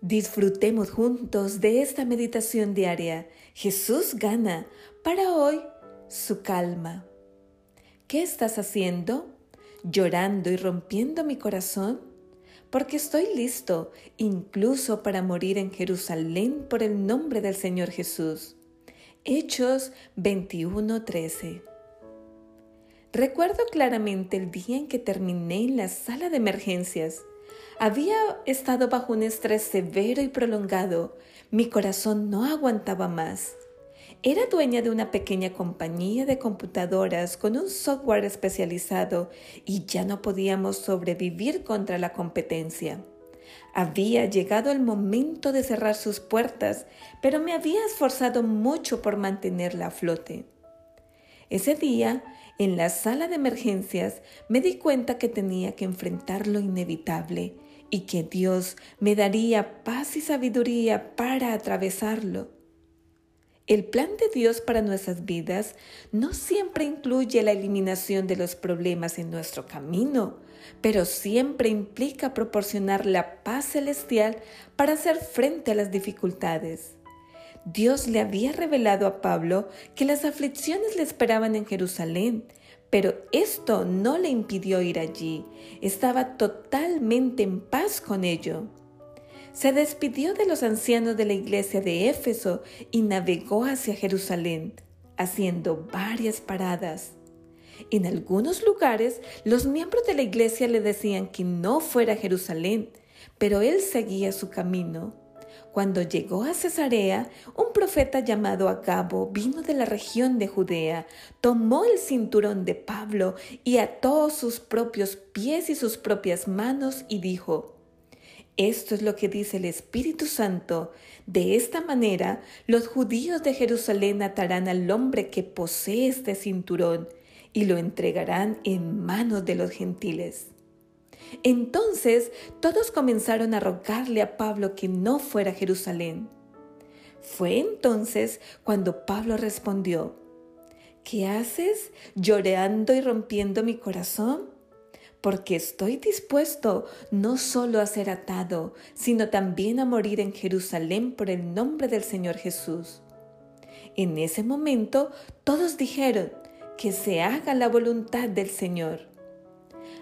Disfrutemos juntos de esta meditación diaria. Jesús gana para hoy su calma. ¿Qué estás haciendo? ¿Llorando y rompiendo mi corazón? Porque estoy listo incluso para morir en Jerusalén por el nombre del Señor Jesús. Hechos 21:13 Recuerdo claramente el día en que terminé en la sala de emergencias. Había estado bajo un estrés severo y prolongado. Mi corazón no aguantaba más. Era dueña de una pequeña compañía de computadoras con un software especializado y ya no podíamos sobrevivir contra la competencia. Había llegado el momento de cerrar sus puertas, pero me había esforzado mucho por mantenerla a flote. Ese día, en la sala de emergencias, me di cuenta que tenía que enfrentar lo inevitable y que Dios me daría paz y sabiduría para atravesarlo. El plan de Dios para nuestras vidas no siempre incluye la eliminación de los problemas en nuestro camino, pero siempre implica proporcionar la paz celestial para hacer frente a las dificultades. Dios le había revelado a Pablo que las aflicciones le esperaban en Jerusalén, pero esto no le impidió ir allí. Estaba totalmente en paz con ello. Se despidió de los ancianos de la iglesia de Éfeso y navegó hacia Jerusalén, haciendo varias paradas. En algunos lugares los miembros de la iglesia le decían que no fuera a Jerusalén, pero él seguía su camino. Cuando llegó a Cesarea, un profeta llamado Agabo vino de la región de Judea, tomó el cinturón de Pablo y ató sus propios pies y sus propias manos y dijo, esto es lo que dice el Espíritu Santo. De esta manera, los judíos de Jerusalén atarán al hombre que posee este cinturón y lo entregarán en manos de los gentiles. Entonces todos comenzaron a rogarle a Pablo que no fuera a Jerusalén. Fue entonces cuando Pablo respondió, ¿qué haces llorando y rompiendo mi corazón? Porque estoy dispuesto no solo a ser atado, sino también a morir en Jerusalén por el nombre del Señor Jesús. En ese momento todos dijeron, que se haga la voluntad del Señor.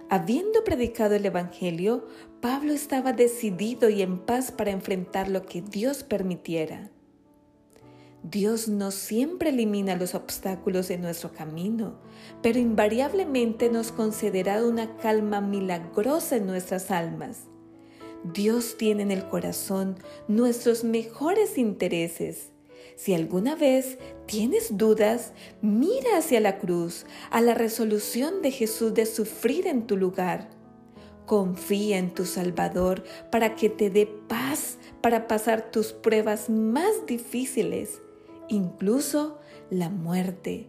Habiendo predicado el Evangelio, Pablo estaba decidido y en paz para enfrentar lo que Dios permitiera. Dios no siempre elimina los obstáculos de nuestro camino, pero invariablemente nos concederá una calma milagrosa en nuestras almas. Dios tiene en el corazón nuestros mejores intereses si alguna vez tienes dudas, mira hacia la cruz, a la resolución de Jesús de sufrir en tu lugar. Confía en tu Salvador para que te dé paz para pasar tus pruebas más difíciles, incluso la muerte.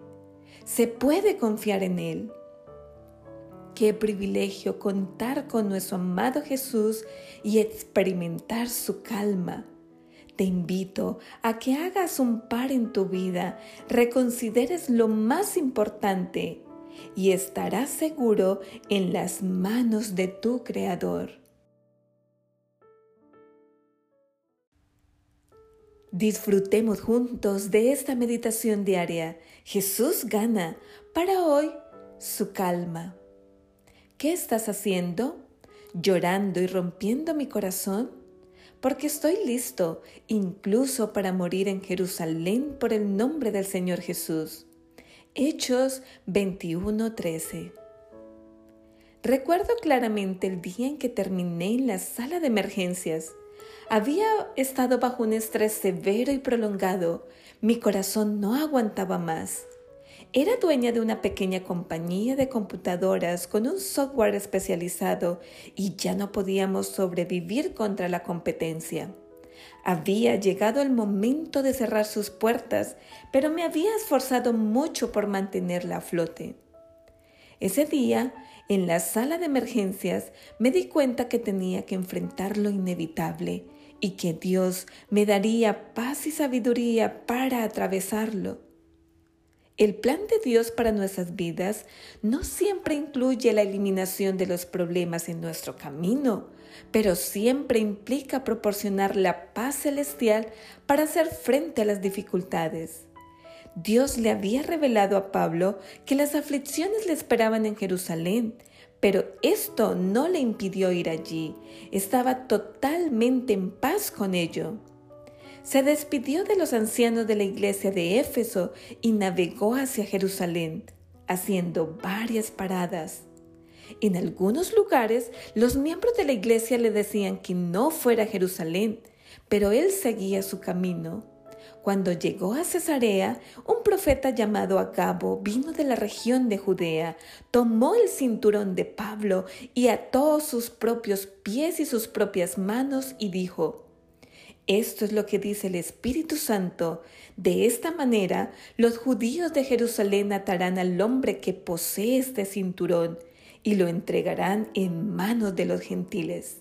Se puede confiar en Él. Qué privilegio contar con nuestro amado Jesús y experimentar su calma te invito a que hagas un par en tu vida, reconsideres lo más importante y estarás seguro en las manos de tu Creador. Disfrutemos juntos de esta meditación diaria. Jesús gana para hoy su calma. ¿Qué estás haciendo? ¿Llorando y rompiendo mi corazón? Porque estoy listo incluso para morir en Jerusalén por el nombre del Señor Jesús. Hechos 21:13 Recuerdo claramente el día en que terminé en la sala de emergencias. Había estado bajo un estrés severo y prolongado. Mi corazón no aguantaba más. Era dueña de una pequeña compañía de computadoras con un software especializado y ya no podíamos sobrevivir contra la competencia. Había llegado el momento de cerrar sus puertas, pero me había esforzado mucho por mantenerla a flote. Ese día, en la sala de emergencias, me di cuenta que tenía que enfrentar lo inevitable y que Dios me daría paz y sabiduría para atravesarlo. El plan de Dios para nuestras vidas no siempre incluye la eliminación de los problemas en nuestro camino, pero siempre implica proporcionar la paz celestial para hacer frente a las dificultades. Dios le había revelado a Pablo que las aflicciones le esperaban en Jerusalén, pero esto no le impidió ir allí. Estaba totalmente en paz con ello. Se despidió de los ancianos de la iglesia de Éfeso y navegó hacia Jerusalén, haciendo varias paradas. En algunos lugares los miembros de la iglesia le decían que no fuera a Jerusalén, pero él seguía su camino. Cuando llegó a Cesarea, un profeta llamado Agabo vino de la región de Judea, tomó el cinturón de Pablo y ató sus propios pies y sus propias manos y dijo, esto es lo que dice el Espíritu Santo. De esta manera, los judíos de Jerusalén atarán al hombre que posee este cinturón y lo entregarán en manos de los gentiles.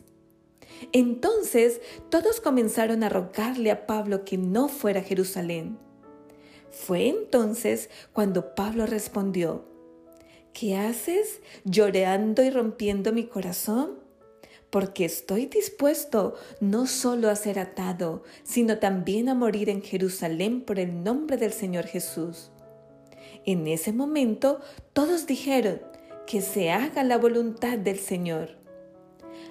Entonces todos comenzaron a rogarle a Pablo que no fuera a Jerusalén. Fue entonces cuando Pablo respondió, ¿qué haces llorando y rompiendo mi corazón? Porque estoy dispuesto no solo a ser atado, sino también a morir en Jerusalén por el nombre del Señor Jesús. En ese momento todos dijeron, que se haga la voluntad del Señor.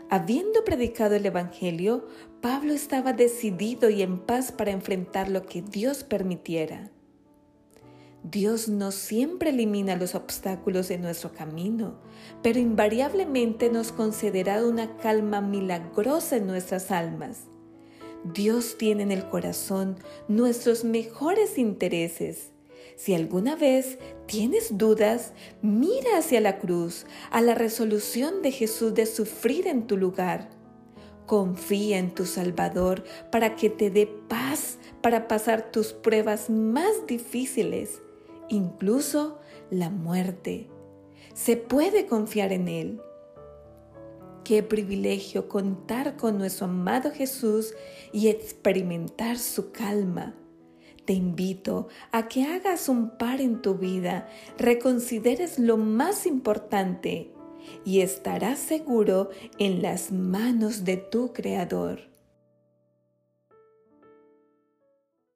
Habiendo predicado el Evangelio, Pablo estaba decidido y en paz para enfrentar lo que Dios permitiera. Dios no siempre elimina los obstáculos de nuestro camino, pero invariablemente nos concederá una calma milagrosa en nuestras almas. Dios tiene en el corazón nuestros mejores intereses si alguna vez tienes dudas, mira hacia la cruz, a la resolución de Jesús de sufrir en tu lugar. Confía en tu Salvador para que te dé paz para pasar tus pruebas más difíciles, incluso la muerte. Se puede confiar en Él. Qué privilegio contar con nuestro amado Jesús y experimentar su calma te invito a que hagas un par en tu vida, reconsideres lo más importante y estarás seguro en las manos de tu Creador.